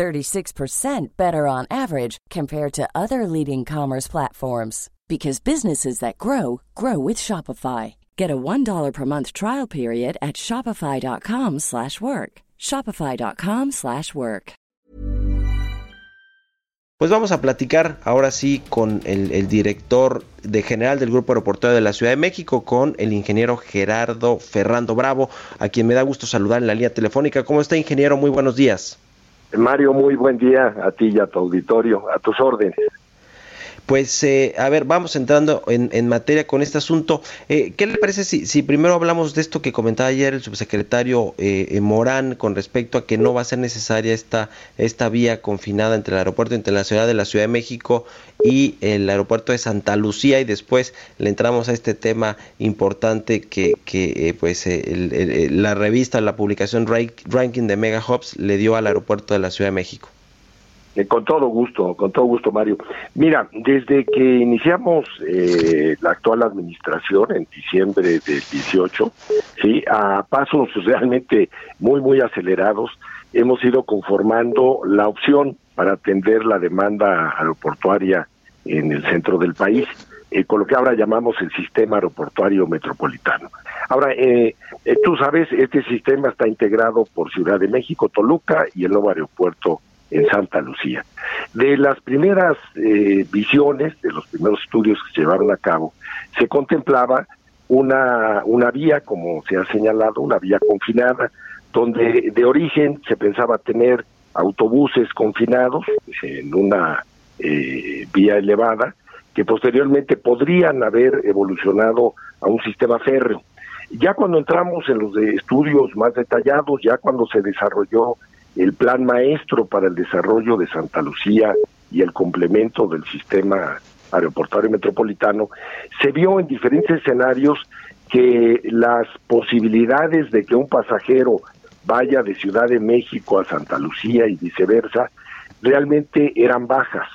36% better on average compared to other leading commerce platforms because businesses that grow grow with Shopify. Get a $1 per month trial period at shopify.com/work. shopify.com/work. Pues vamos a platicar ahora sí con el, el, director de general del Grupo Aeroportuario de la Ciudad de México, con el ingeniero Gerardo Ferrando Bravo, a quien me da gusto saludar en la línea telefónica. ¿Cómo está, ingeniero? Muy buenos días. Mario, muy buen día a ti y a tu auditorio, a tus órdenes. Pues, eh, a ver, vamos entrando en, materia con este asunto. Eh, ¿Qué le parece si, si, primero hablamos de esto que comentaba ayer el subsecretario eh, Morán con respecto a que no va a ser necesaria esta, esta vía confinada entre el Aeropuerto Internacional de la Ciudad de México y el Aeropuerto de Santa Lucía y después le entramos a este tema importante que, que pues la revista, la publicación Ranking de Mega Hubs le dio al Aeropuerto de la Ciudad de México? Eh, con todo gusto, con todo gusto, Mario. Mira, desde que iniciamos eh, la actual administración en diciembre del 18, sí, a pasos realmente muy, muy acelerados, hemos ido conformando la opción para atender la demanda aeroportuaria en el centro del país. Eh, con lo que ahora llamamos el sistema aeroportuario metropolitano. Ahora, eh, tú sabes, este sistema está integrado por Ciudad de México, Toluca y el nuevo aeropuerto en Santa Lucía. De las primeras eh, visiones, de los primeros estudios que se llevaron a cabo, se contemplaba una, una vía, como se ha señalado, una vía confinada, donde de origen se pensaba tener autobuses confinados en una eh, vía elevada, que posteriormente podrían haber evolucionado a un sistema férreo. Ya cuando entramos en los de estudios más detallados, ya cuando se desarrolló el plan maestro para el desarrollo de Santa Lucía y el complemento del sistema aeroportuario metropolitano, se vio en diferentes escenarios que las posibilidades de que un pasajero vaya de Ciudad de México a Santa Lucía y viceversa realmente eran bajas,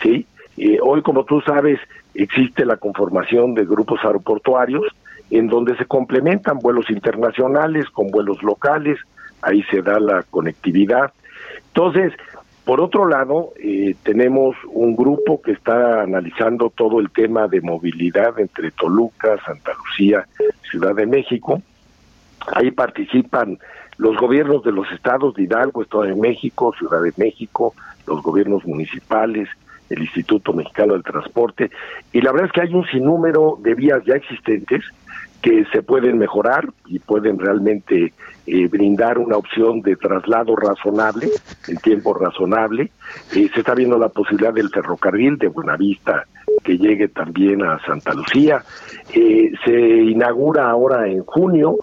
¿sí? Eh, hoy, como tú sabes, existe la conformación de grupos aeroportuarios en donde se complementan vuelos internacionales con vuelos locales, ahí se da la conectividad. Entonces, por otro lado, eh, tenemos un grupo que está analizando todo el tema de movilidad entre Toluca, Santa Lucía, Ciudad de México. Ahí participan los gobiernos de los estados de Hidalgo, Estado de México, Ciudad de México, los gobiernos municipales, el Instituto Mexicano del Transporte, y la verdad es que hay un sinnúmero de vías ya existentes que se pueden mejorar y pueden realmente eh, brindar una opción de traslado razonable, en tiempo razonable. Eh, se está viendo la posibilidad del ferrocarril de Buenavista que llegue también a Santa Lucía. Eh, se inaugura ahora en junio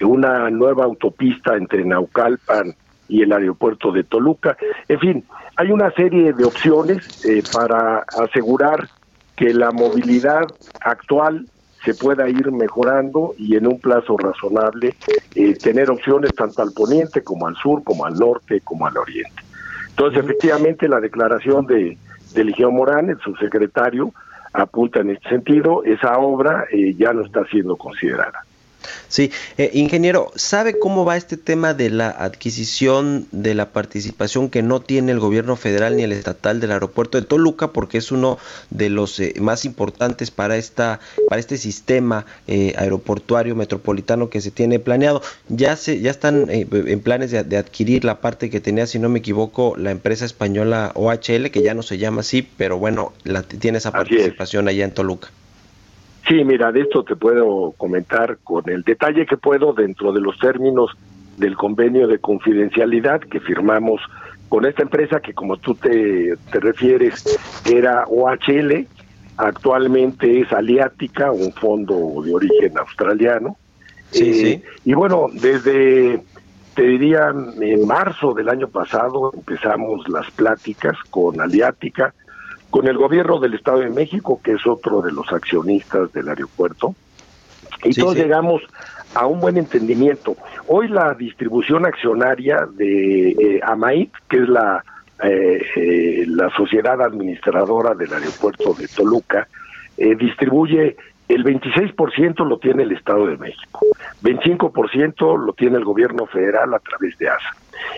una nueva autopista entre Naucalpan y el aeropuerto de Toluca. En fin, hay una serie de opciones para asegurar que la movilidad actual se pueda ir mejorando y en un plazo razonable eh, tener opciones tanto al poniente como al sur, como al norte, como al oriente. Entonces, efectivamente, la declaración de, de Eligio Morán, el subsecretario, apunta en este sentido, esa obra eh, ya no está siendo considerada. Sí, eh, ingeniero, ¿sabe cómo va este tema de la adquisición de la participación que no tiene el gobierno federal ni el estatal del aeropuerto de Toluca? Porque es uno de los eh, más importantes para esta, para este sistema eh, aeroportuario metropolitano que se tiene planeado. Ya se, ya están en planes de, adquirir la parte que tenía, si no me equivoco, la empresa española OHL, que ya no se llama así, pero bueno, la, tiene esa participación allá en Toluca. Sí, mira, de esto te puedo comentar con el detalle que puedo dentro de los términos del convenio de confidencialidad que firmamos con esta empresa que como tú te, te refieres era OHL, actualmente es Aliática, un fondo de origen australiano. Sí, eh, sí. Y bueno, desde, te diría, en marzo del año pasado empezamos las pláticas con Aliática con el gobierno del Estado de México, que es otro de los accionistas del aeropuerto, y todos llegamos a un buen entendimiento. Hoy la distribución accionaria de eh, AMAIT, que es la, eh, eh, la sociedad administradora del aeropuerto de Toluca, distribuye el 26% lo tiene el Estado de México, 25% lo tiene el gobierno federal a través de ASA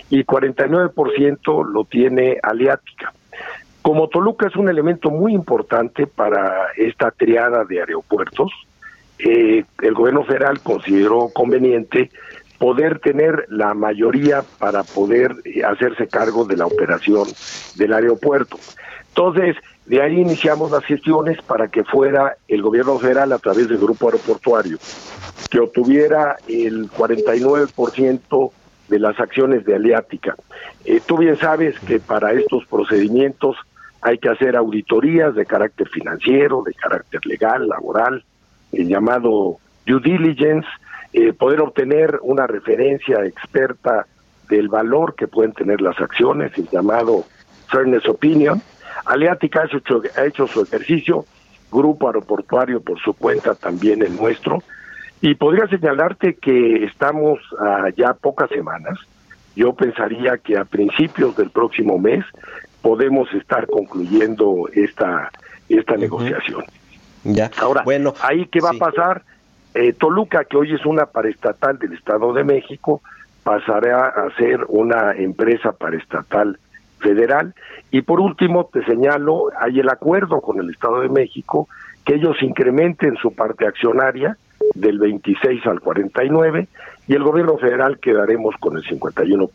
y 49% lo tiene Aliática. Como Toluca es un elemento muy importante para esta triada de aeropuertos, eh, el gobierno federal consideró conveniente poder tener la mayoría para poder eh, hacerse cargo de la operación del aeropuerto. Entonces, de ahí iniciamos las gestiones para que fuera el gobierno federal a través del grupo aeroportuario, que obtuviera el 49% de las acciones de Aliática. Eh, tú bien sabes que para estos procedimientos hay que hacer auditorías de carácter financiero, de carácter legal, laboral, el llamado due diligence, eh, poder obtener una referencia experta del valor que pueden tener las acciones, el llamado fairness opinion. Aleática ha hecho, ha hecho su ejercicio, Grupo Aeroportuario por su cuenta también el nuestro, y podría señalarte que estamos a ya pocas semanas. Yo pensaría que a principios del próximo mes podemos estar concluyendo esta esta negociación. Ya. Ahora, bueno, ahí qué va a pasar? Eh, Toluca, que hoy es una paraestatal del Estado de México, pasará a ser una empresa paraestatal federal. Y por último, te señalo, hay el acuerdo con el Estado de México que ellos incrementen su parte accionaria del 26 al 49 y el gobierno federal quedaremos con el 51%.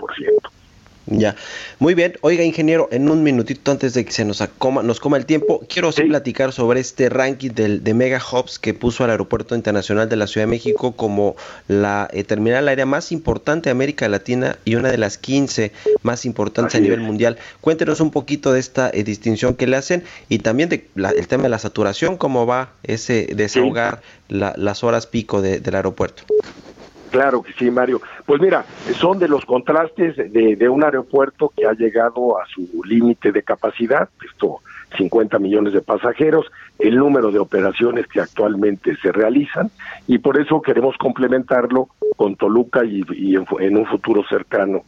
Ya, muy bien. Oiga, ingeniero, en un minutito antes de que se nos, acoma, nos coma el tiempo, quiero sí. platicar sobre este ranking del, de Mega Hubs que puso al Aeropuerto Internacional de la Ciudad de México como la eh, terminal aérea más importante de América Latina y una de las 15 más importantes Así a nivel es. mundial. Cuéntenos un poquito de esta eh, distinción que le hacen y también de la, el tema de la saturación, cómo va ese desahogar sí. la, las horas pico de, del aeropuerto. Claro que sí, Mario. Pues mira, son de los contrastes de, un aeropuerto que ha llegado a su límite de capacidad, esto 50 millones de pasajeros, el número de operaciones que actualmente se realizan y por eso queremos complementarlo con Toluca y, y en, en un futuro cercano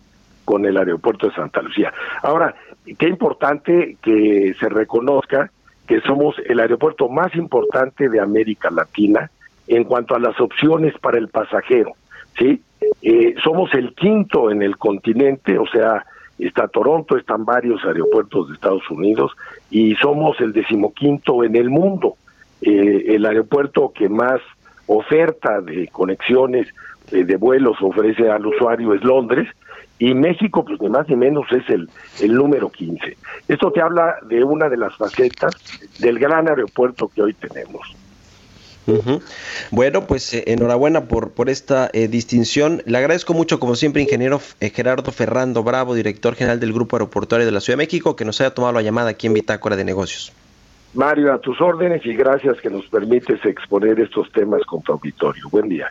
con el aeropuerto de Santa Lucía. Ahora, qué importante que se reconozca que somos el aeropuerto más importante de América Latina en cuanto a las opciones para el pasajero. ¿Sí? Eh, somos el quinto en el continente, o sea, está Toronto, están varios aeropuertos de Estados Unidos y somos el decimoquinto en el mundo. Eh, el aeropuerto que más oferta de conexiones eh, de vuelos ofrece al usuario es Londres y México, pues ni más ni menos es el, el número 15. Esto te habla de una de las facetas del gran aeropuerto que hoy tenemos. Bueno, pues eh, enhorabuena por, por esta eh, distinción. Le agradezco mucho, como siempre, ingeniero eh, Gerardo Ferrando Bravo, director general del Grupo Aeroportuario de la Ciudad de México, que nos haya tomado la llamada aquí en Bitácora de Negocios. Mario, a tus órdenes y gracias que nos permites exponer estos temas con tu auditorio. Buen día.